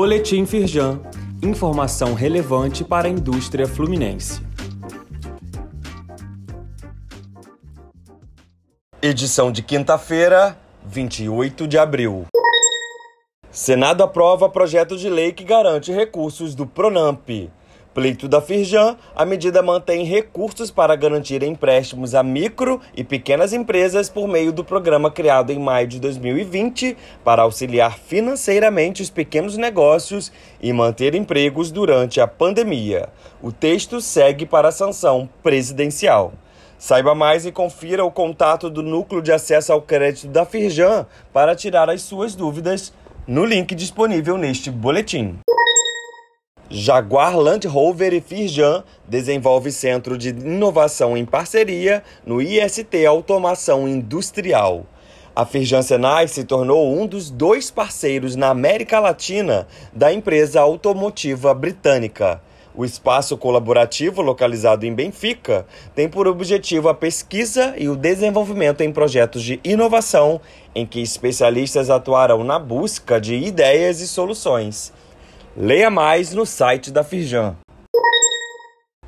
Boletim Firjan. Informação relevante para a indústria fluminense. Edição de quinta-feira, 28 de abril. Senado aprova projeto de lei que garante recursos do Pronamp. Pleito da Firjan, a medida mantém recursos para garantir empréstimos a micro e pequenas empresas por meio do programa criado em maio de 2020 para auxiliar financeiramente os pequenos negócios e manter empregos durante a pandemia. O texto segue para a sanção presidencial. Saiba mais e confira o contato do Núcleo de Acesso ao Crédito da Firjan para tirar as suas dúvidas no link disponível neste boletim. Jaguar Land Rover e Firjan desenvolve centro de inovação em parceria no IST Automação Industrial. A Firjan Senai se tornou um dos dois parceiros na América Latina da empresa automotiva britânica. O espaço colaborativo, localizado em Benfica, tem por objetivo a pesquisa e o desenvolvimento em projetos de inovação, em que especialistas atuarão na busca de ideias e soluções. Leia mais no site da Firjan.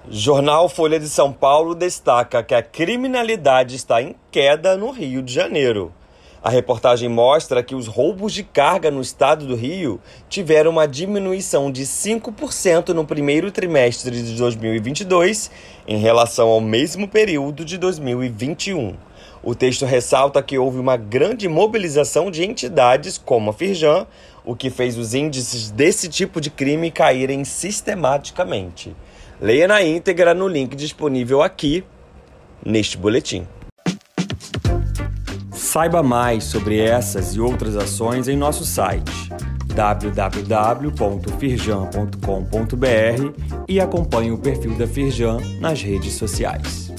Jornal Folha de São Paulo destaca que a criminalidade está em queda no Rio de Janeiro. A reportagem mostra que os roubos de carga no estado do Rio tiveram uma diminuição de 5% no primeiro trimestre de 2022 em relação ao mesmo período de 2021. O texto ressalta que houve uma grande mobilização de entidades como a Firjan, o que fez os índices desse tipo de crime caírem sistematicamente. Leia na íntegra no link disponível aqui neste boletim. Saiba mais sobre essas e outras ações em nosso site www.firjan.com.br e acompanhe o perfil da Firjan nas redes sociais.